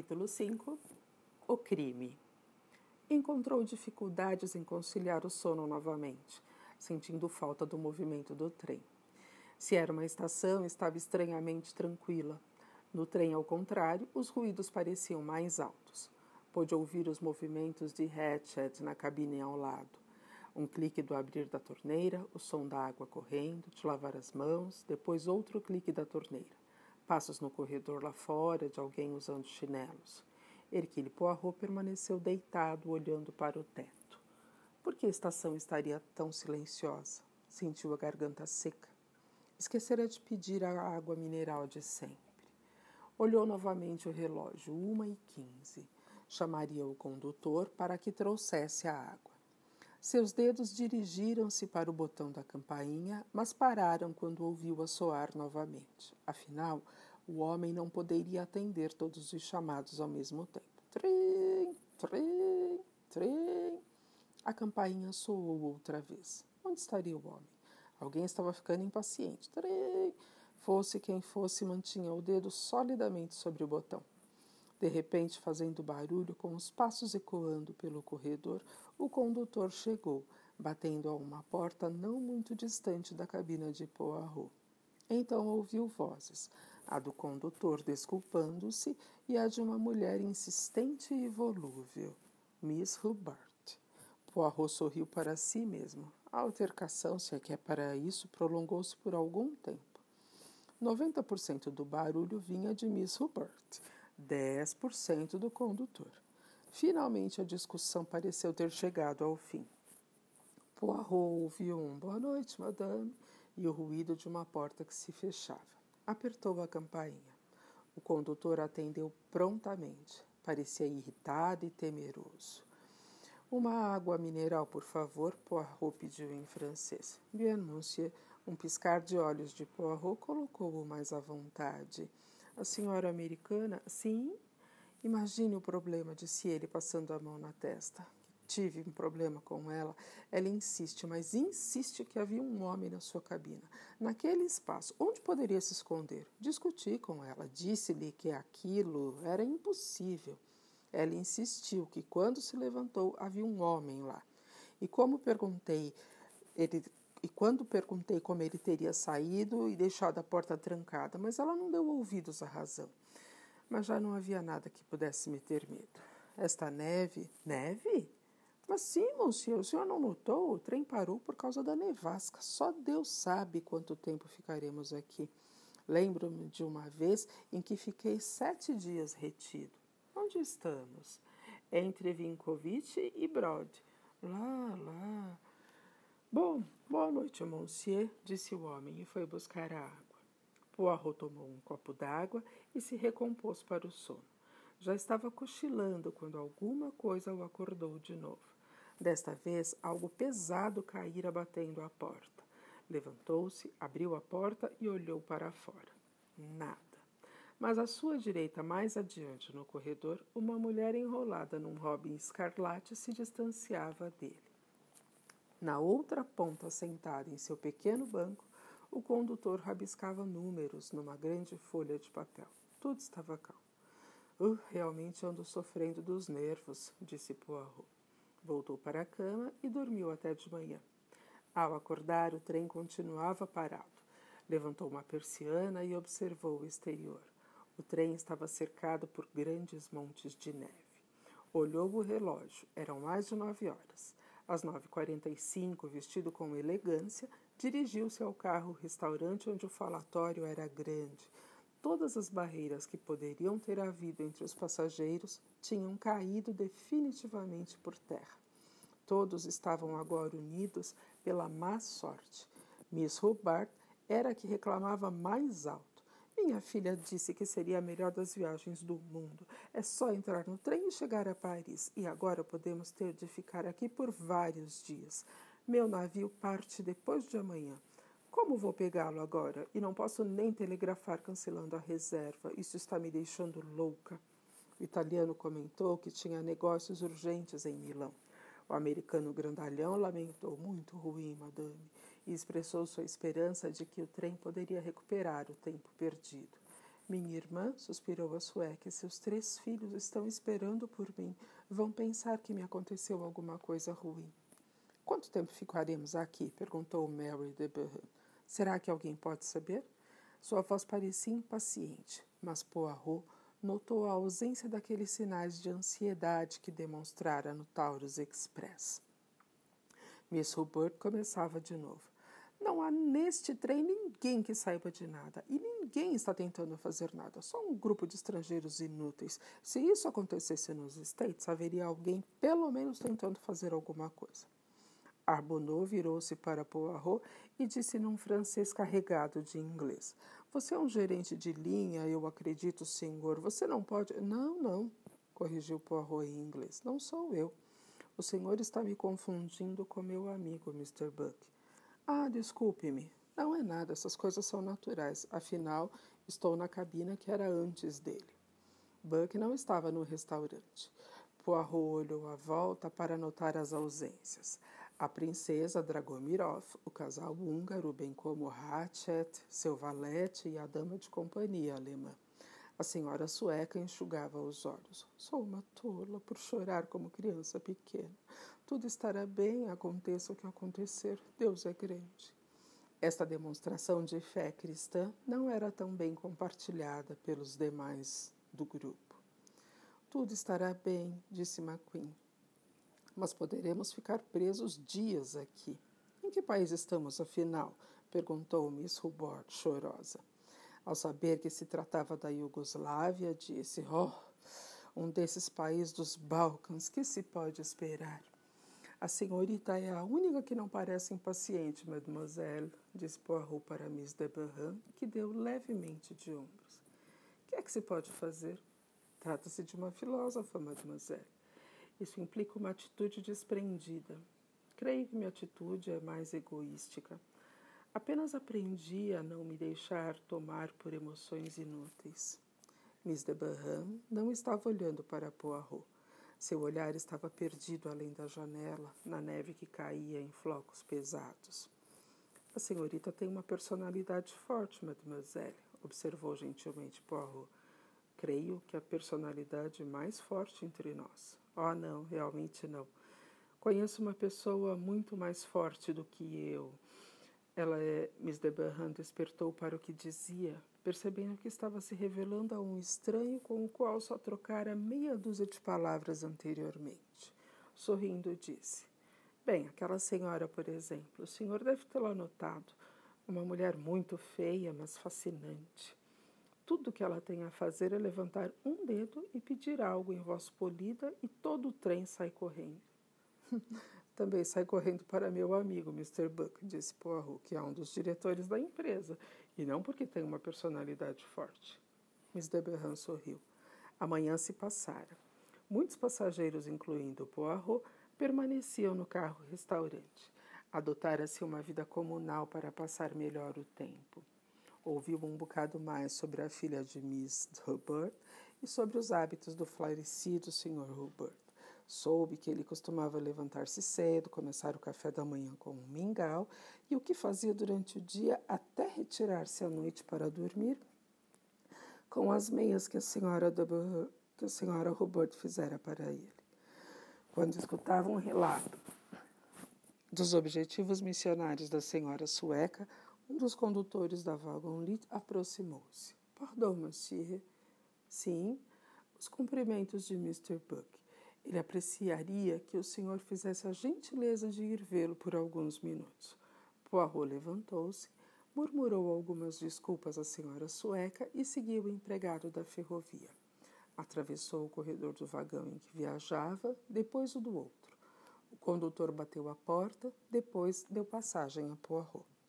Capítulo 5 O crime. Encontrou dificuldades em conciliar o sono novamente, sentindo falta do movimento do trem. Se era uma estação, estava estranhamente tranquila. No trem, ao contrário, os ruídos pareciam mais altos. Pôde ouvir os movimentos de Hatchet na cabine ao lado. Um clique do abrir da torneira, o som da água correndo, de lavar as mãos, depois outro clique da torneira. Passos no corredor lá fora de alguém usando chinelos. Hercule Poirot permaneceu deitado, olhando para o teto. Por que a estação estaria tão silenciosa? Sentiu a garganta seca. Esquecera de pedir a água mineral de sempre. Olhou novamente o relógio, uma e quinze. Chamaria o condutor para que trouxesse a água. Seus dedos dirigiram-se para o botão da campainha, mas pararam quando ouviu-a soar novamente. Afinal, o homem não poderia atender todos os chamados ao mesmo tempo. Trim, trim, trim. A campainha soou outra vez. Onde estaria o homem? Alguém estava ficando impaciente. Trim. Fosse quem fosse, mantinha o dedo solidamente sobre o botão. De repente, fazendo barulho, com os passos ecoando pelo corredor, o condutor chegou, batendo a uma porta não muito distante da cabina de Poirot. Então ouviu vozes, a do condutor desculpando-se e a de uma mulher insistente e volúvel, Miss Hubbard. Poirot sorriu para si mesmo. A altercação, se é que é para isso, prolongou-se por algum tempo. 90% do barulho vinha de Miss Hubbard 10% do condutor. Finalmente a discussão pareceu ter chegado ao fim. Poirot ouviu um boa noite, madame, e o ruído de uma porta que se fechava. Apertou a campainha. O condutor atendeu prontamente. Parecia irritado e temeroso. Uma água mineral, por favor, Poirot pediu em francês. Bien, monsieur. Um piscar de olhos de Poirot colocou-o mais à vontade. A senhora americana, sim? Imagine o problema, disse ele, passando a mão na testa. Tive um problema com ela. Ela insiste, mas insiste que havia um homem na sua cabina. Naquele espaço, onde poderia se esconder? Discuti com ela, disse-lhe que aquilo era impossível. Ela insistiu que quando se levantou havia um homem lá. E como perguntei, ele e quando perguntei como ele teria saído e deixado a porta trancada, mas ela não deu ouvidos à razão. Mas já não havia nada que pudesse me ter medo. Esta neve. Neve? Mas sim, monsieur, o senhor não notou? O trem parou por causa da nevasca. Só Deus sabe quanto tempo ficaremos aqui. Lembro-me de uma vez em que fiquei sete dias retido. Onde estamos? Entre Vinkovich e Brod. Lá, lá. Bom, boa noite, monsieur, disse o homem e foi buscar a água. Poirot tomou um copo d'água e se recompôs para o sono. Já estava cochilando quando alguma coisa o acordou de novo. Desta vez, algo pesado caíra batendo à porta. Levantou-se, abriu a porta e olhou para fora. Nada. Mas à sua direita, mais adiante no corredor, uma mulher enrolada num robin escarlate se distanciava dele. Na outra ponta, sentado em seu pequeno banco, o condutor rabiscava números numa grande folha de papel. Tudo estava calmo. Uh, realmente ando sofrendo dos nervos, disse Poirot. Voltou para a cama e dormiu até de manhã. Ao acordar, o trem continuava parado. Levantou uma persiana e observou o exterior. O trem estava cercado por grandes montes de neve. Olhou o relógio. Eram mais de nove horas. Às 9h45, vestido com elegância, dirigiu-se ao carro-restaurante onde o falatório era grande. Todas as barreiras que poderiam ter havido entre os passageiros tinham caído definitivamente por terra. Todos estavam agora unidos pela má sorte. Miss Hubbard era a que reclamava mais alto. Minha filha disse que seria a melhor das viagens do mundo. É só entrar no trem e chegar a Paris. E agora podemos ter de ficar aqui por vários dias. Meu navio parte depois de amanhã. Como vou pegá-lo agora? E não posso nem telegrafar cancelando a reserva. Isso está me deixando louca. O italiano comentou que tinha negócios urgentes em Milão. O americano grandalhão lamentou muito ruim, madame e expressou sua esperança de que o trem poderia recuperar o tempo perdido. Minha irmã, suspirou a sueca, e seus três filhos estão esperando por mim. Vão pensar que me aconteceu alguma coisa ruim. Quanto tempo ficaremos aqui? perguntou Mary de Burhan. Será que alguém pode saber? Sua voz parecia impaciente, mas Poirot notou a ausência daqueles sinais de ansiedade que demonstrara no Taurus Express. Miss Hubert começava de novo. Não há neste trem ninguém que saiba de nada e ninguém está tentando fazer nada, só um grupo de estrangeiros inúteis. Se isso acontecesse nos States, haveria alguém pelo menos tentando fazer alguma coisa. Arbonneau virou-se para Poirot e disse num francês carregado de inglês: Você é um gerente de linha, eu acredito, senhor. Você não pode. Não, não, corrigiu Poirot em inglês. Não sou eu. O senhor está me confundindo com meu amigo, Mr. Buck. Ah, desculpe-me. Não é nada, essas coisas são naturais. Afinal, estou na cabina que era antes dele. Buck não estava no restaurante. Poirot olhou à volta para notar as ausências. A princesa Dragomirov, o casal húngaro, bem como Hatchet, seu valete e a dama de companhia alemã. A senhora sueca enxugava os olhos. Sou uma tola por chorar como criança pequena. Tudo estará bem, aconteça o que acontecer. Deus é grande. Esta demonstração de fé cristã não era tão bem compartilhada pelos demais do grupo. Tudo estará bem, disse McQueen. Mas poderemos ficar presos dias aqui. Em que país estamos, afinal? perguntou Miss Hubbard, chorosa. Ao saber que se tratava da Iugoslávia, disse: Oh, um desses países dos Balcãs, que se pode esperar? A senhorita é a única que não parece impaciente, mademoiselle, disse Poirot para Miss de Berrin, que deu levemente de ombros. O que é que se pode fazer? Trata-se de uma filósofa, mademoiselle. Isso implica uma atitude desprendida. Creio que minha atitude é mais egoística. Apenas aprendi a não me deixar tomar por emoções inúteis. Miss de Berrin não estava olhando para Poirot. Seu olhar estava perdido além da janela, na neve que caía em flocos pesados. A senhorita tem uma personalidade forte, mademoiselle, observou gentilmente Poirot. Creio que a personalidade mais forte entre nós. Oh, não, realmente não. Conheço uma pessoa muito mais forte do que eu. Ela é. Miss de Berran despertou para o que dizia, percebendo que estava se revelando a um estranho com o qual só trocara meia dúzia de palavras anteriormente. Sorrindo, disse: Bem, aquela senhora, por exemplo, o senhor deve tê-la notado. Uma mulher muito feia, mas fascinante. Tudo que ela tem a fazer é levantar um dedo e pedir algo em voz polida e todo o trem sai correndo. Também sai correndo para meu amigo, Mr. Buck, disse Poirot, que é um dos diretores da empresa, e não porque tem uma personalidade forte. Miss Deberran sorriu. Amanhã se passara. Muitos passageiros, incluindo Poirot, permaneciam no carro-restaurante. Adotara-se uma vida comunal para passar melhor o tempo. Ouviu um bocado mais sobre a filha de Miss Hubert e sobre os hábitos do falecido Sr. Hubert. Soube que ele costumava levantar-se cedo, começar o café da manhã com um mingau e o que fazia durante o dia até retirar-se à noite para dormir com as meias que a senhora, que a senhora Robert fizera para ele. Quando escutava um relato dos objetivos missionários da senhora sueca, um dos condutores da Wagon-Lit aproximou-se. Pardon, monsieur. Sim, os cumprimentos de Mr. Buck. Ele apreciaria que o senhor fizesse a gentileza de ir vê-lo por alguns minutos. Poirot levantou-se, murmurou algumas desculpas à senhora sueca e seguiu o empregado da ferrovia. Atravessou o corredor do vagão em que viajava, depois o do outro. O condutor bateu a porta, depois deu passagem a Poirot.